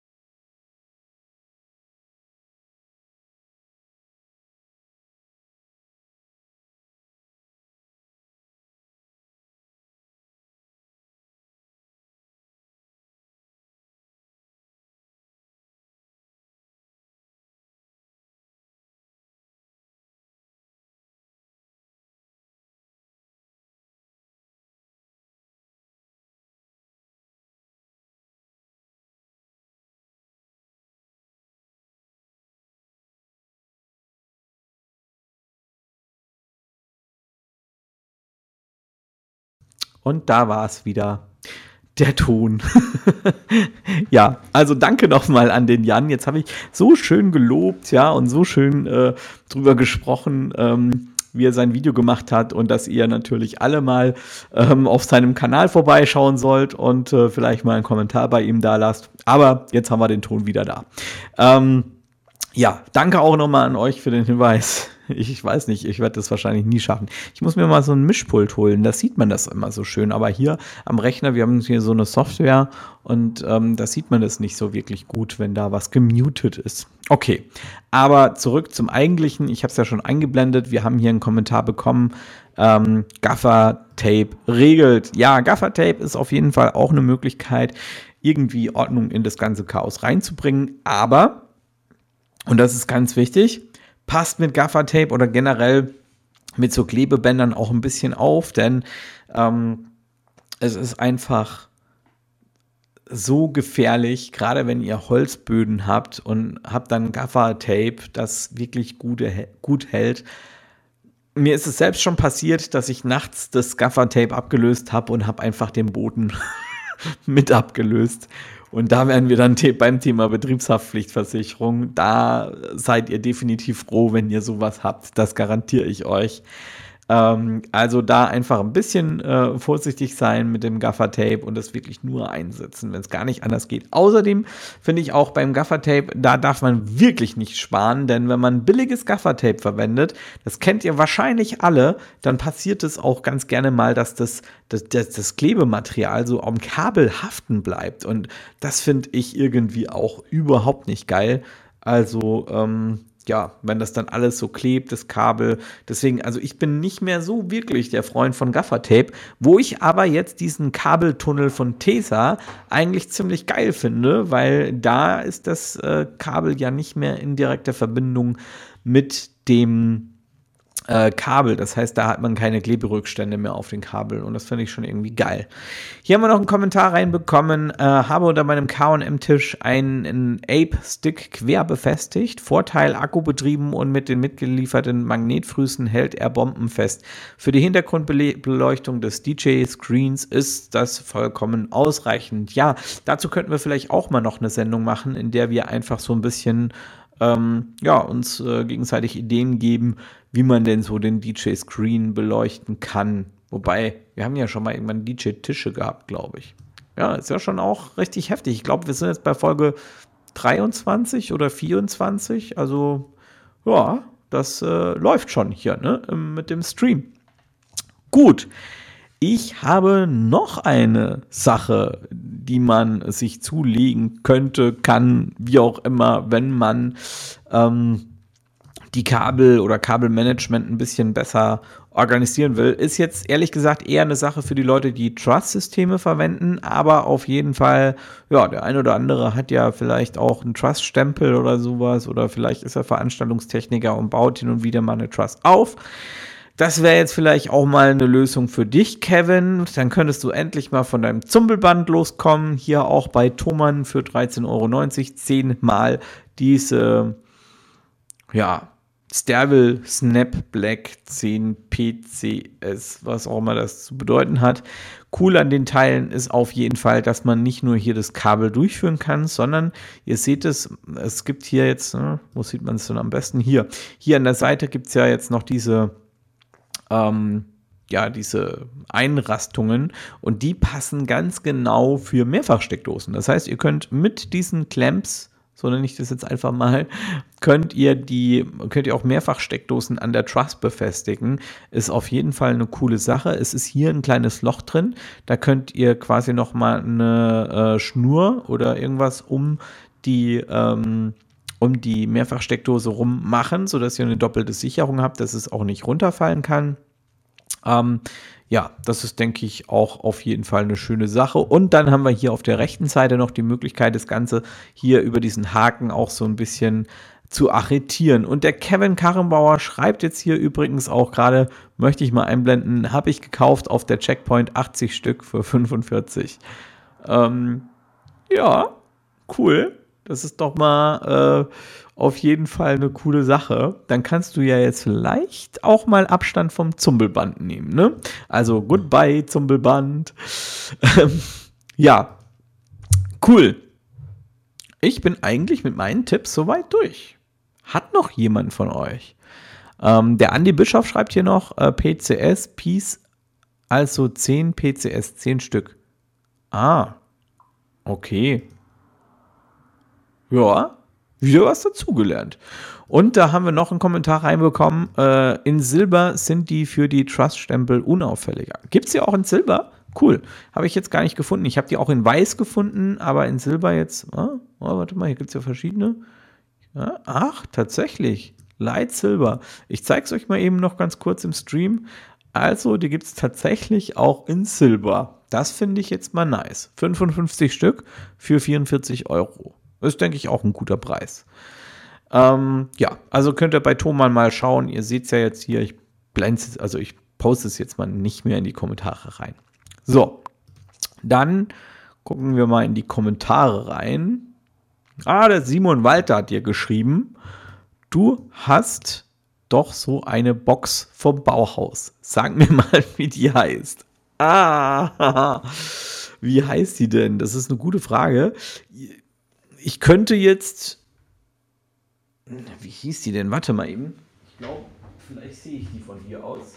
Und da war es wieder der Ton. (laughs) ja, also danke nochmal an den Jan. Jetzt habe ich so schön gelobt, ja, und so schön äh, drüber gesprochen, ähm, wie er sein Video gemacht hat und dass ihr natürlich alle mal ähm, auf seinem Kanal vorbeischauen sollt und äh, vielleicht mal einen Kommentar bei ihm da lasst. Aber jetzt haben wir den Ton wieder da. Ähm, ja, danke auch nochmal an euch für den Hinweis. Ich weiß nicht, ich werde das wahrscheinlich nie schaffen. Ich muss mir mal so ein Mischpult holen, da sieht man das immer so schön. Aber hier am Rechner, wir haben hier so eine Software und ähm, da sieht man das nicht so wirklich gut, wenn da was gemutet ist. Okay, aber zurück zum Eigentlichen. Ich habe es ja schon eingeblendet. Wir haben hier einen Kommentar bekommen. Ähm, Gaffer Tape regelt. Ja, Gaffer Tape ist auf jeden Fall auch eine Möglichkeit, irgendwie Ordnung in das ganze Chaos reinzubringen. Aber, und das ist ganz wichtig, passt mit Gaffertape oder generell mit so Klebebändern auch ein bisschen auf, denn ähm, es ist einfach so gefährlich, gerade wenn ihr Holzböden habt und habt dann Gaffertape, das wirklich gute, gut hält. mir ist es selbst schon passiert, dass ich nachts das Gaffer-Tape abgelöst habe und habe einfach den Boden (laughs) mit abgelöst. Und da wären wir dann beim Thema Betriebshaftpflichtversicherung. Da seid ihr definitiv froh, wenn ihr sowas habt. Das garantiere ich euch. Ähm, also da einfach ein bisschen äh, vorsichtig sein mit dem Gaffer-Tape und das wirklich nur einsetzen, wenn es gar nicht anders geht. Außerdem finde ich auch beim Gaffer-Tape, da darf man wirklich nicht sparen, denn wenn man billiges Gaffer-Tape verwendet, das kennt ihr wahrscheinlich alle, dann passiert es auch ganz gerne mal, dass das, das, das, das Klebematerial so am Kabel haften bleibt und das finde ich irgendwie auch überhaupt nicht geil. Also, ähm, ja, wenn das dann alles so klebt, das Kabel. Deswegen, also ich bin nicht mehr so wirklich der Freund von Gaffertape, wo ich aber jetzt diesen Kabeltunnel von Tesa eigentlich ziemlich geil finde, weil da ist das äh, Kabel ja nicht mehr in direkter Verbindung mit dem äh, Kabel. Das heißt, da hat man keine Kleberückstände mehr auf den Kabeln und das finde ich schon irgendwie geil. Hier haben wir noch einen Kommentar reinbekommen. Äh, habe unter meinem KM-Tisch einen Ape-Stick quer befestigt. Vorteil Akku betrieben und mit den mitgelieferten Magnetfrüßen hält er Bomben fest. Für die Hintergrundbeleuchtung des DJ-Screens ist das vollkommen ausreichend. Ja, dazu könnten wir vielleicht auch mal noch eine Sendung machen, in der wir einfach so ein bisschen ähm, ja, uns äh, gegenseitig Ideen geben, wie man denn so den DJ-Screen beleuchten kann. Wobei, wir haben ja schon mal irgendwann DJ-Tische gehabt, glaube ich. Ja, ist ja schon auch richtig heftig. Ich glaube, wir sind jetzt bei Folge 23 oder 24. Also, ja, das äh, läuft schon hier ne, mit dem Stream. Gut. Ich habe noch eine Sache, die man sich zulegen könnte, kann, wie auch immer, wenn man ähm, die Kabel oder Kabelmanagement ein bisschen besser organisieren will, ist jetzt ehrlich gesagt eher eine Sache für die Leute, die Trust-Systeme verwenden, aber auf jeden Fall, ja, der eine oder andere hat ja vielleicht auch einen Trust-Stempel oder sowas oder vielleicht ist er Veranstaltungstechniker und baut hin und wieder mal eine Trust auf. Das wäre jetzt vielleicht auch mal eine Lösung für dich, Kevin. Dann könntest du endlich mal von deinem Zumbelband loskommen. Hier auch bei Thomann für 13,90 Euro zehnmal diese, ja, Stervel Snap Black 10 PCS, was auch immer das zu bedeuten hat. Cool an den Teilen ist auf jeden Fall, dass man nicht nur hier das Kabel durchführen kann, sondern ihr seht es, es gibt hier jetzt, ne, wo sieht man es denn am besten? Hier. Hier an der Seite gibt es ja jetzt noch diese ähm, ja, diese Einrastungen und die passen ganz genau für Mehrfachsteckdosen. Das heißt, ihr könnt mit diesen Clamps, so nenne ich das jetzt einfach mal, könnt ihr die, könnt ihr auch Mehrfachsteckdosen an der Truss befestigen. Ist auf jeden Fall eine coole Sache. Es ist hier ein kleines Loch drin. Da könnt ihr quasi nochmal eine äh, Schnur oder irgendwas um die, ähm, um die Mehrfachsteckdose rum machen, sodass ihr eine doppelte Sicherung habt, dass es auch nicht runterfallen kann. Ähm, ja, das ist, denke ich, auch auf jeden Fall eine schöne Sache. Und dann haben wir hier auf der rechten Seite noch die Möglichkeit, das Ganze hier über diesen Haken auch so ein bisschen zu arretieren. Und der Kevin Karrenbauer schreibt jetzt hier übrigens auch gerade, möchte ich mal einblenden, habe ich gekauft auf der Checkpoint 80 Stück für 45. Ähm, ja, cool. Das ist doch mal äh, auf jeden Fall eine coole Sache. Dann kannst du ja jetzt vielleicht auch mal Abstand vom Zumbelband nehmen. Ne? Also goodbye Zumbelband. ja, cool. Ich bin eigentlich mit meinen Tipps soweit durch. Hat noch jemand von euch? Ähm, der Andi Bischof schreibt hier noch äh, PCS, Peace, also 10 PCS, 10 Stück. Ah, okay. Ja, wieder was dazugelernt. Und da haben wir noch einen Kommentar reinbekommen. Äh, in Silber sind die für die Trust-Stempel unauffälliger. Gibt es die auch in Silber? Cool. Habe ich jetzt gar nicht gefunden. Ich habe die auch in Weiß gefunden, aber in Silber jetzt. Oh, oh warte mal, hier gibt es ja verschiedene. Ja, ach, tatsächlich. Light Silber. Ich zeige es euch mal eben noch ganz kurz im Stream. Also, die gibt es tatsächlich auch in Silber. Das finde ich jetzt mal nice. 55 Stück für 44 Euro. Ist, denke ich, auch ein guter Preis. Ähm, ja, also könnt ihr bei Thomann mal schauen. Ihr seht es ja jetzt hier. Ich blende es, also ich poste es jetzt mal nicht mehr in die Kommentare rein. So, dann gucken wir mal in die Kommentare rein. Ah, der Simon Walter hat dir geschrieben, du hast doch so eine Box vom Bauhaus. Sag mir (laughs) mal, wie die heißt. Ah, (laughs) wie heißt die denn? Das ist eine gute Frage. Ich könnte jetzt. Wie hieß die denn? Warte mal eben. Ich glaube, vielleicht sehe ich die von hier aus.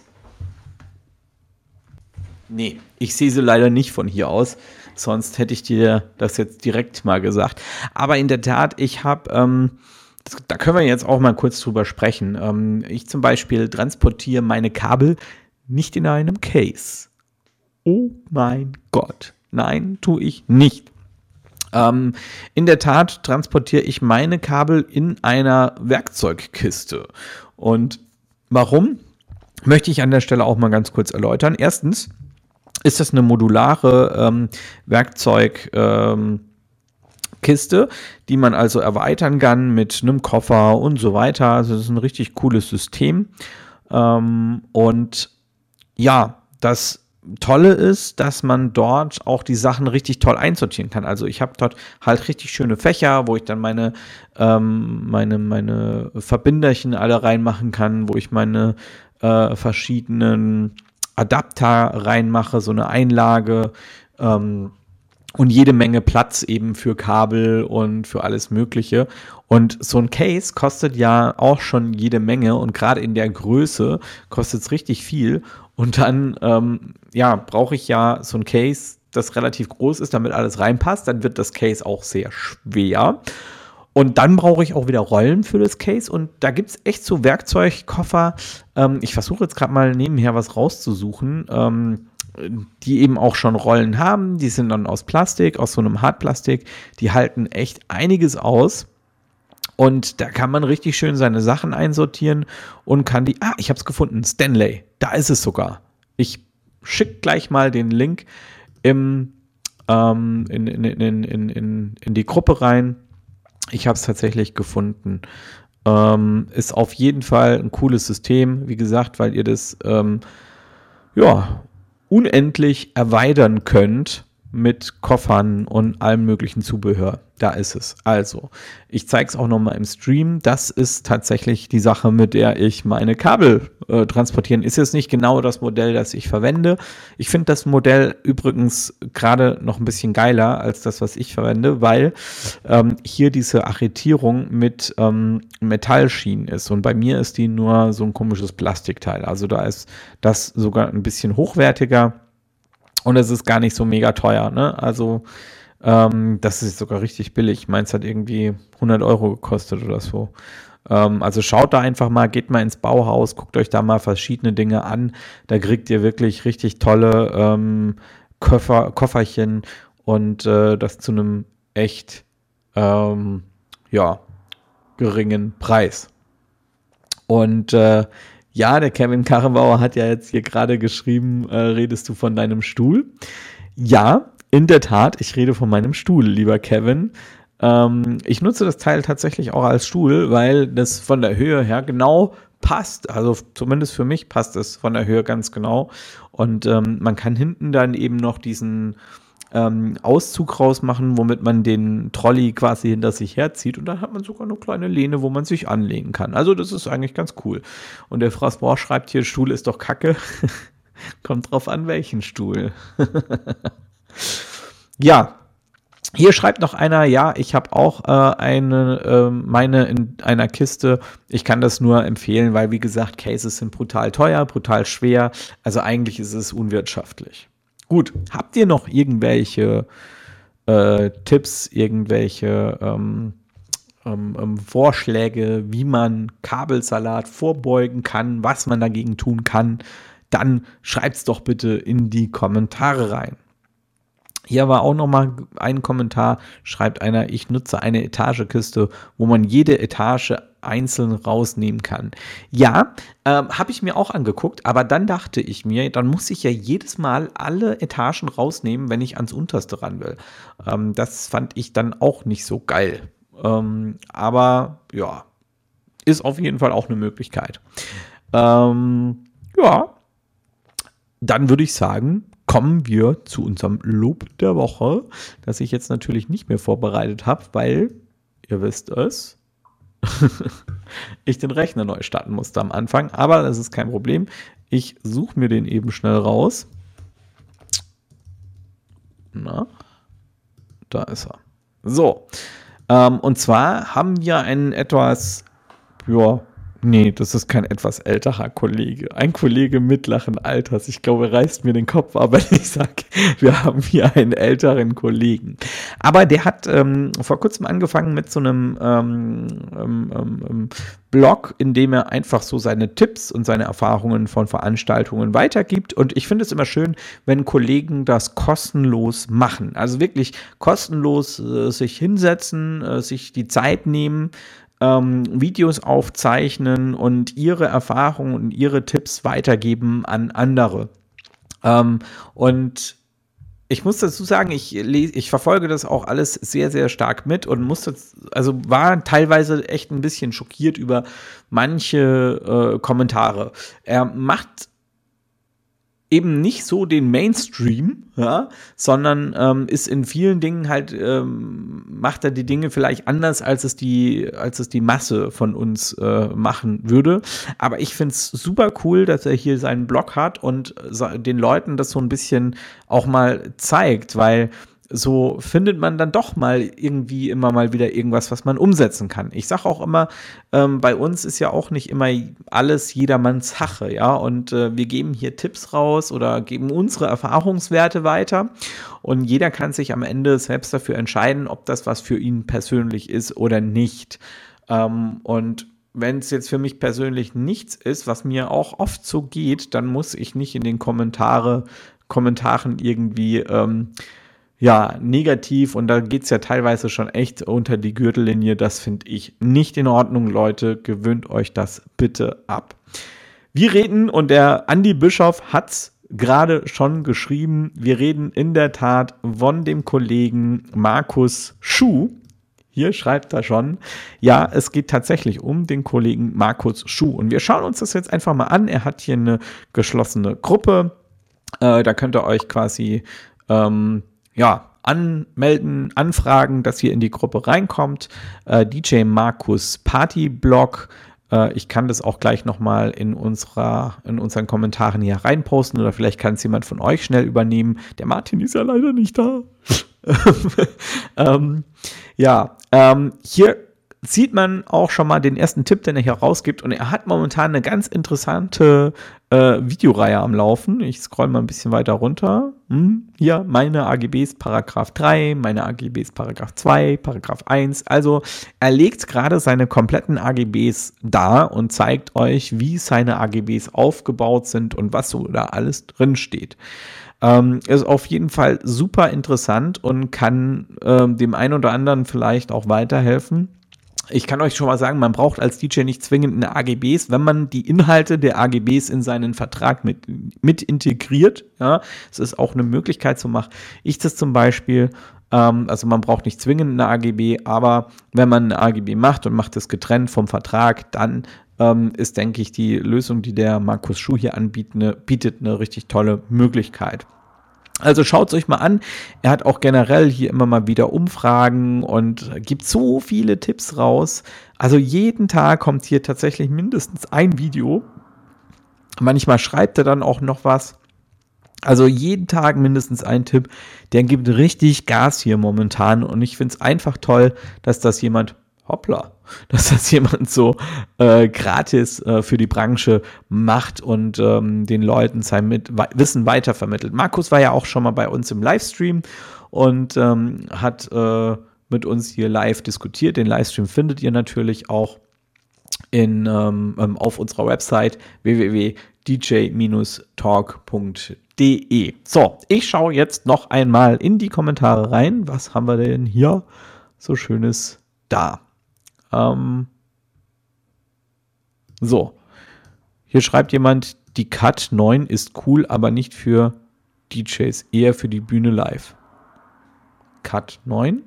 Nee, ich sehe sie leider nicht von hier aus. Sonst hätte ich dir das jetzt direkt mal gesagt. Aber in der Tat, ich habe. Ähm, da können wir jetzt auch mal kurz drüber sprechen. Ähm, ich zum Beispiel transportiere meine Kabel nicht in einem Case. Oh mein Gott. Nein, tue ich nicht. Ähm, in der Tat transportiere ich meine Kabel in einer Werkzeugkiste. Und warum? Möchte ich an der Stelle auch mal ganz kurz erläutern. Erstens ist das eine modulare ähm, Werkzeug. Ähm, Kiste, die man also erweitern kann mit einem Koffer und so weiter. Also das ist ein richtig cooles System. Ähm, und ja, das Tolle ist, dass man dort auch die Sachen richtig toll einsortieren kann. Also ich habe dort halt richtig schöne Fächer, wo ich dann meine, ähm, meine, meine Verbinderchen alle reinmachen kann, wo ich meine äh, verschiedenen Adapter reinmache, so eine Einlage. Ähm, und jede Menge Platz eben für Kabel und für alles Mögliche. Und so ein Case kostet ja auch schon jede Menge und gerade in der Größe kostet es richtig viel. Und dann, ähm, ja, brauche ich ja so ein Case, das relativ groß ist, damit alles reinpasst. Dann wird das Case auch sehr schwer. Und dann brauche ich auch wieder Rollen für das Case. Und da gibt es echt so Werkzeugkoffer. Ähm, ich versuche jetzt gerade mal nebenher was rauszusuchen. Ähm, die eben auch schon Rollen haben. Die sind dann aus Plastik, aus so einem Hartplastik. Die halten echt einiges aus. Und da kann man richtig schön seine Sachen einsortieren und kann die. Ah, ich habe es gefunden. Stanley. Da ist es sogar. Ich schicke gleich mal den Link im, ähm, in, in, in, in, in, in die Gruppe rein. Ich habe es tatsächlich gefunden. Ähm, ist auf jeden Fall ein cooles System, wie gesagt, weil ihr das ähm, ja unendlich erweitern könnt mit Koffern und allem möglichen Zubehör. Da ist es. Also, ich zeige es auch nochmal im Stream. Das ist tatsächlich die Sache, mit der ich meine Kabel äh, transportieren. Ist jetzt nicht genau das Modell, das ich verwende. Ich finde das Modell übrigens gerade noch ein bisschen geiler als das, was ich verwende, weil ähm, hier diese Arretierung mit ähm, Metallschienen ist. Und bei mir ist die nur so ein komisches Plastikteil. Also da ist das sogar ein bisschen hochwertiger und es ist gar nicht so mega teuer, ne? Also, ähm, das ist sogar richtig billig. Meins hat irgendwie 100 Euro gekostet oder so. Ähm, also schaut da einfach mal, geht mal ins Bauhaus, guckt euch da mal verschiedene Dinge an. Da kriegt ihr wirklich richtig tolle ähm, Koffer, Kofferchen und äh, das zu einem echt, ähm, ja, geringen Preis. Und äh, ja, der Kevin Karrenbauer hat ja jetzt hier gerade geschrieben, äh, redest du von deinem Stuhl? Ja, in der Tat, ich rede von meinem Stuhl, lieber Kevin. Ähm, ich nutze das Teil tatsächlich auch als Stuhl, weil das von der Höhe her genau passt. Also zumindest für mich passt es von der Höhe ganz genau. Und ähm, man kann hinten dann eben noch diesen ähm, Auszug rausmachen, womit man den Trolley quasi hinter sich herzieht. Und dann hat man sogar eine kleine Lehne, wo man sich anlegen kann. Also das ist eigentlich ganz cool. Und der Frasbohr schreibt hier, Stuhl ist doch kacke. (laughs) Kommt drauf an, welchen Stuhl. (laughs) ja, hier schreibt noch einer, ja, ich habe auch äh, eine, äh, meine in einer Kiste. Ich kann das nur empfehlen, weil wie gesagt, Cases sind brutal teuer, brutal schwer. Also eigentlich ist es unwirtschaftlich. Gut, habt ihr noch irgendwelche äh, Tipps, irgendwelche ähm, ähm, ähm, Vorschläge, wie man Kabelsalat vorbeugen kann, was man dagegen tun kann? Dann schreibt es doch bitte in die Kommentare rein. Hier war auch noch mal ein Kommentar, schreibt einer, ich nutze eine Etagekiste, wo man jede Etage einzeln rausnehmen kann. Ja, ähm, habe ich mir auch angeguckt, aber dann dachte ich mir, dann muss ich ja jedes Mal alle Etagen rausnehmen, wenn ich ans unterste ran will. Ähm, das fand ich dann auch nicht so geil. Ähm, aber ja, ist auf jeden Fall auch eine Möglichkeit. Ähm, ja, dann würde ich sagen, kommen wir zu unserem Lob der Woche, das ich jetzt natürlich nicht mehr vorbereitet habe, weil ihr wisst es. (laughs) ich den Rechner neu starten musste am Anfang. Aber das ist kein Problem. Ich suche mir den eben schnell raus. Na, da ist er. So. Ähm, und zwar haben wir einen etwas, ja, Nee, das ist kein etwas älterer Kollege. Ein Kollege mittleren Alters. Ich glaube, er reißt mir den Kopf, aber (laughs) ich sage, wir haben hier einen älteren Kollegen. Aber der hat ähm, vor kurzem angefangen mit so einem ähm, ähm, ähm, ähm, Blog, in dem er einfach so seine Tipps und seine Erfahrungen von Veranstaltungen weitergibt. Und ich finde es immer schön, wenn Kollegen das kostenlos machen. Also wirklich kostenlos äh, sich hinsetzen, äh, sich die Zeit nehmen, ähm, Videos aufzeichnen und ihre Erfahrungen und ihre Tipps weitergeben an andere. Ähm, und ich muss dazu sagen, ich, lese, ich verfolge das auch alles sehr, sehr stark mit und musste, also war teilweise echt ein bisschen schockiert über manche äh, Kommentare. Er macht eben nicht so den Mainstream, ja, sondern ähm, ist in vielen Dingen halt, ähm, macht er die Dinge vielleicht anders, als es die, als es die Masse von uns äh, machen würde. Aber ich finde es super cool, dass er hier seinen Blog hat und den Leuten das so ein bisschen auch mal zeigt, weil so findet man dann doch mal irgendwie immer mal wieder irgendwas, was man umsetzen kann. Ich sage auch immer, ähm, bei uns ist ja auch nicht immer alles jedermanns Sache, ja. Und äh, wir geben hier Tipps raus oder geben unsere Erfahrungswerte weiter. Und jeder kann sich am Ende selbst dafür entscheiden, ob das was für ihn persönlich ist oder nicht. Ähm, und wenn es jetzt für mich persönlich nichts ist, was mir auch oft so geht, dann muss ich nicht in den Kommentare, Kommentaren irgendwie ähm, ja, negativ und da geht's ja teilweise schon echt unter die Gürtellinie. Das finde ich nicht in Ordnung, Leute. Gewöhnt euch das bitte ab. Wir reden und der Andy Bischof hat's gerade schon geschrieben. Wir reden in der Tat von dem Kollegen Markus Schuh. Hier schreibt er schon, ja, es geht tatsächlich um den Kollegen Markus Schuh. Und wir schauen uns das jetzt einfach mal an. Er hat hier eine geschlossene Gruppe. Äh, da könnt ihr euch quasi ähm, ja, anmelden, anfragen, dass ihr in die Gruppe reinkommt. Äh, DJ Markus Party Blog. Äh, ich kann das auch gleich nochmal in in unseren Kommentaren hier reinposten oder vielleicht kann es jemand von euch schnell übernehmen. Der Martin ist ja leider nicht da. (laughs) ähm, ja, ähm, hier sieht man auch schon mal den ersten Tipp, den er hier rausgibt. Und er hat momentan eine ganz interessante äh, Videoreihe am Laufen. Ich scroll mal ein bisschen weiter runter. Hm, hier, meine AGBs Paragraph 3, meine AGBs Paragraph 2, Paragraph 1. Also er legt gerade seine kompletten AGBs dar und zeigt euch, wie seine AGBs aufgebaut sind und was so da alles drin steht. Ähm, ist auf jeden Fall super interessant und kann ähm, dem einen oder anderen vielleicht auch weiterhelfen ich kann euch schon mal sagen, man braucht als DJ nicht zwingend eine AGBs, wenn man die Inhalte der AGBs in seinen Vertrag mit, mit integriert. Ja, es ist auch eine Möglichkeit zu machen. Ich das zum Beispiel, ähm, also man braucht nicht zwingend eine AGB, aber wenn man eine AGB macht und macht es getrennt vom Vertrag, dann ähm, ist, denke ich, die Lösung, die der Markus Schuh hier anbietet, eine, bietet eine richtig tolle Möglichkeit. Also schaut es euch mal an. Er hat auch generell hier immer mal wieder Umfragen und gibt so viele Tipps raus. Also jeden Tag kommt hier tatsächlich mindestens ein Video. Manchmal schreibt er dann auch noch was. Also jeden Tag mindestens ein Tipp. Der gibt richtig Gas hier momentan und ich finde es einfach toll, dass das jemand hoppla, dass das jemand so äh, gratis äh, für die Branche macht und ähm, den Leuten sein mit Wissen weitervermittelt. Markus war ja auch schon mal bei uns im Livestream und ähm, hat äh, mit uns hier live diskutiert. Den Livestream findet ihr natürlich auch in, ähm, ähm auf unserer Website www.dj-talk.de. So, ich schaue jetzt noch einmal in die Kommentare rein. Was haben wir denn hier so Schönes da? Ähm, so. Hier schreibt jemand, die Cut 9 ist cool, aber nicht für DJs, eher für die Bühne live. Cut 9?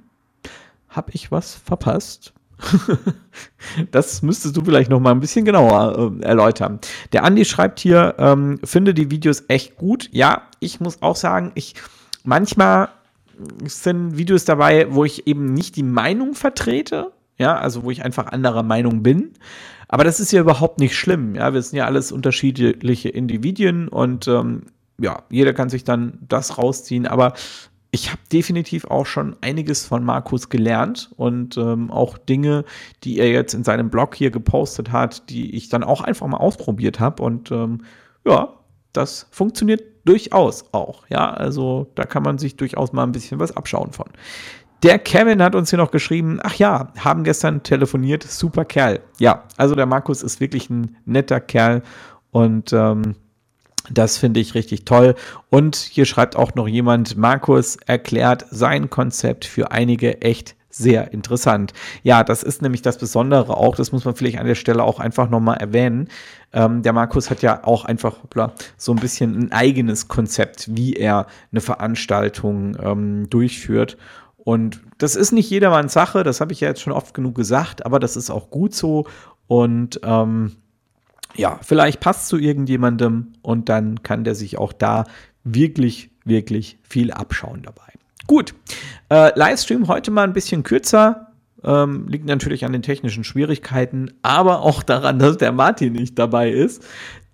Hab ich was verpasst? (laughs) das müsstest du vielleicht noch mal ein bisschen genauer äh, erläutern. Der Andi schreibt hier, ähm, finde die Videos echt gut. Ja, ich muss auch sagen, ich manchmal sind Videos dabei, wo ich eben nicht die Meinung vertrete, ja, also wo ich einfach anderer Meinung bin. Aber das ist ja überhaupt nicht schlimm, ja, wir sind ja alles unterschiedliche Individuen und ähm, ja, jeder kann sich dann das rausziehen, aber ich habe definitiv auch schon einiges von Markus gelernt und ähm, auch Dinge, die er jetzt in seinem Blog hier gepostet hat, die ich dann auch einfach mal ausprobiert habe und ähm, ja, das funktioniert durchaus auch. Ja, also da kann man sich durchaus mal ein bisschen was abschauen von. Der Kevin hat uns hier noch geschrieben, ach ja, haben gestern telefoniert, super Kerl. Ja, also der Markus ist wirklich ein netter Kerl und ähm, das finde ich richtig toll. Und hier schreibt auch noch jemand, Markus erklärt sein Konzept für einige echt sehr interessant. Ja, das ist nämlich das Besondere auch, das muss man vielleicht an der Stelle auch einfach nochmal erwähnen. Ähm, der Markus hat ja auch einfach hoppla, so ein bisschen ein eigenes Konzept, wie er eine Veranstaltung ähm, durchführt. Und das ist nicht jedermanns Sache, das habe ich ja jetzt schon oft genug gesagt, aber das ist auch gut so. Und ähm, ja, vielleicht passt zu irgendjemandem und dann kann der sich auch da wirklich, wirklich viel abschauen dabei. Gut, äh, Livestream heute mal ein bisschen kürzer. Ähm, liegt natürlich an den technischen Schwierigkeiten, aber auch daran, dass der Martin nicht dabei ist.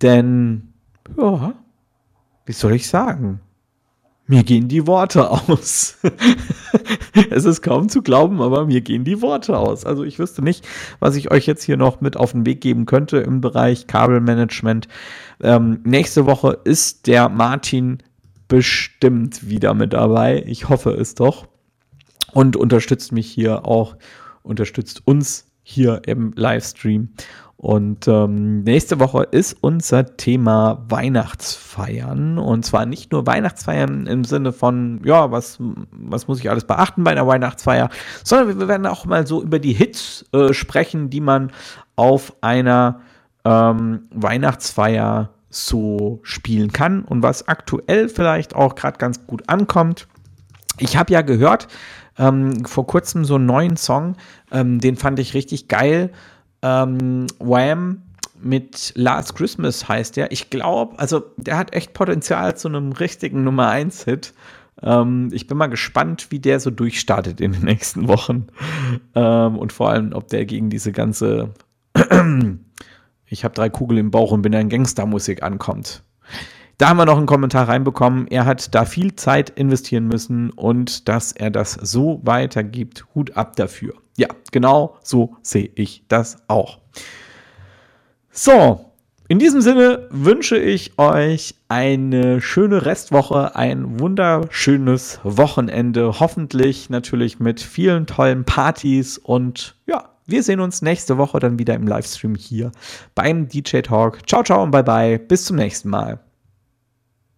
Denn, ja, wie soll ich sagen? Mir gehen die Worte aus. (laughs) es ist kaum zu glauben, aber mir gehen die Worte aus. Also ich wüsste nicht, was ich euch jetzt hier noch mit auf den Weg geben könnte im Bereich Kabelmanagement. Ähm, nächste Woche ist der Martin bestimmt wieder mit dabei. Ich hoffe es doch. Und unterstützt mich hier auch, unterstützt uns hier im Livestream. Und ähm, nächste Woche ist unser Thema Weihnachtsfeiern. Und zwar nicht nur Weihnachtsfeiern im Sinne von, ja, was, was muss ich alles beachten bei einer Weihnachtsfeier, sondern wir werden auch mal so über die Hits äh, sprechen, die man auf einer ähm, Weihnachtsfeier so spielen kann und was aktuell vielleicht auch gerade ganz gut ankommt. Ich habe ja gehört, ähm, vor kurzem so einen neuen Song, ähm, den fand ich richtig geil ähm, Wham mit Last Christmas heißt der. Ich glaube, also der hat echt Potenzial zu einem richtigen Nummer 1 Hit. Ähm, ich bin mal gespannt, wie der so durchstartet in den nächsten Wochen. Ähm, und vor allem, ob der gegen diese ganze (clears throat) Ich habe drei Kugeln im Bauch und bin ein Gangstermusik ankommt. Da haben wir noch einen Kommentar reinbekommen. Er hat da viel Zeit investieren müssen und dass er das so weitergibt. Hut ab dafür. Ja, genau so sehe ich das auch. So, in diesem Sinne wünsche ich euch eine schöne Restwoche, ein wunderschönes Wochenende. Hoffentlich natürlich mit vielen tollen Partys und ja, wir sehen uns nächste Woche dann wieder im Livestream hier beim DJ Talk. Ciao, ciao und bye bye. Bis zum nächsten Mal.